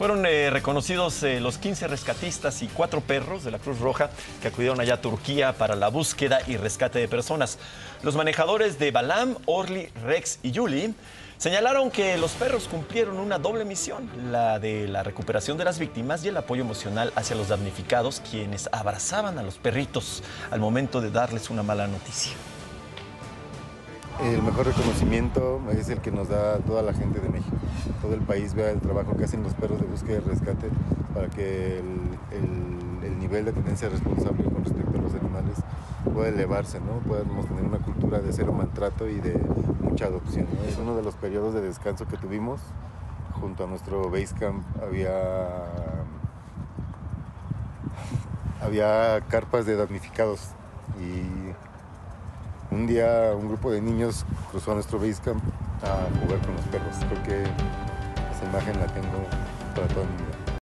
Fueron eh, reconocidos eh, los 15 rescatistas y cuatro perros de la Cruz Roja que acudieron allá a Turquía para la búsqueda y rescate de personas. Los manejadores de Balam, Orly, Rex y Yuli señalaron que los perros cumplieron una doble misión, la de la recuperación de las víctimas y el apoyo emocional hacia los damnificados, quienes abrazaban a los perritos al momento de darles una mala noticia. El mejor reconocimiento es el que nos da toda la gente de México. Todo el país vea el trabajo que hacen los perros de búsqueda y rescate para que el, el, nivel de tenencia responsable con respecto a los animales pueda elevarse, ¿no? Podemos tener una cultura de cero maltrato y de mucha adopción. Es uno de los periodos de descanso que tuvimos. Junto a nuestro base camp había había carpas de damnificados y un día un grupo de niños cruzó nuestro base camp a jugar con los perros. Creo que esa imagen la tengo para toda mi vida.